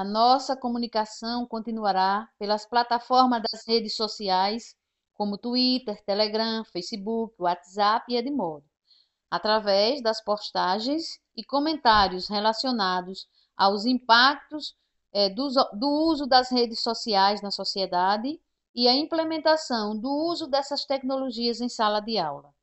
A nossa comunicação continuará pelas plataformas das redes sociais, como Twitter, Telegram, Facebook, WhatsApp e Edmodo, através das postagens e comentários relacionados aos impactos é, do, do uso das redes sociais na sociedade e a implementação do uso dessas tecnologias em sala de aula.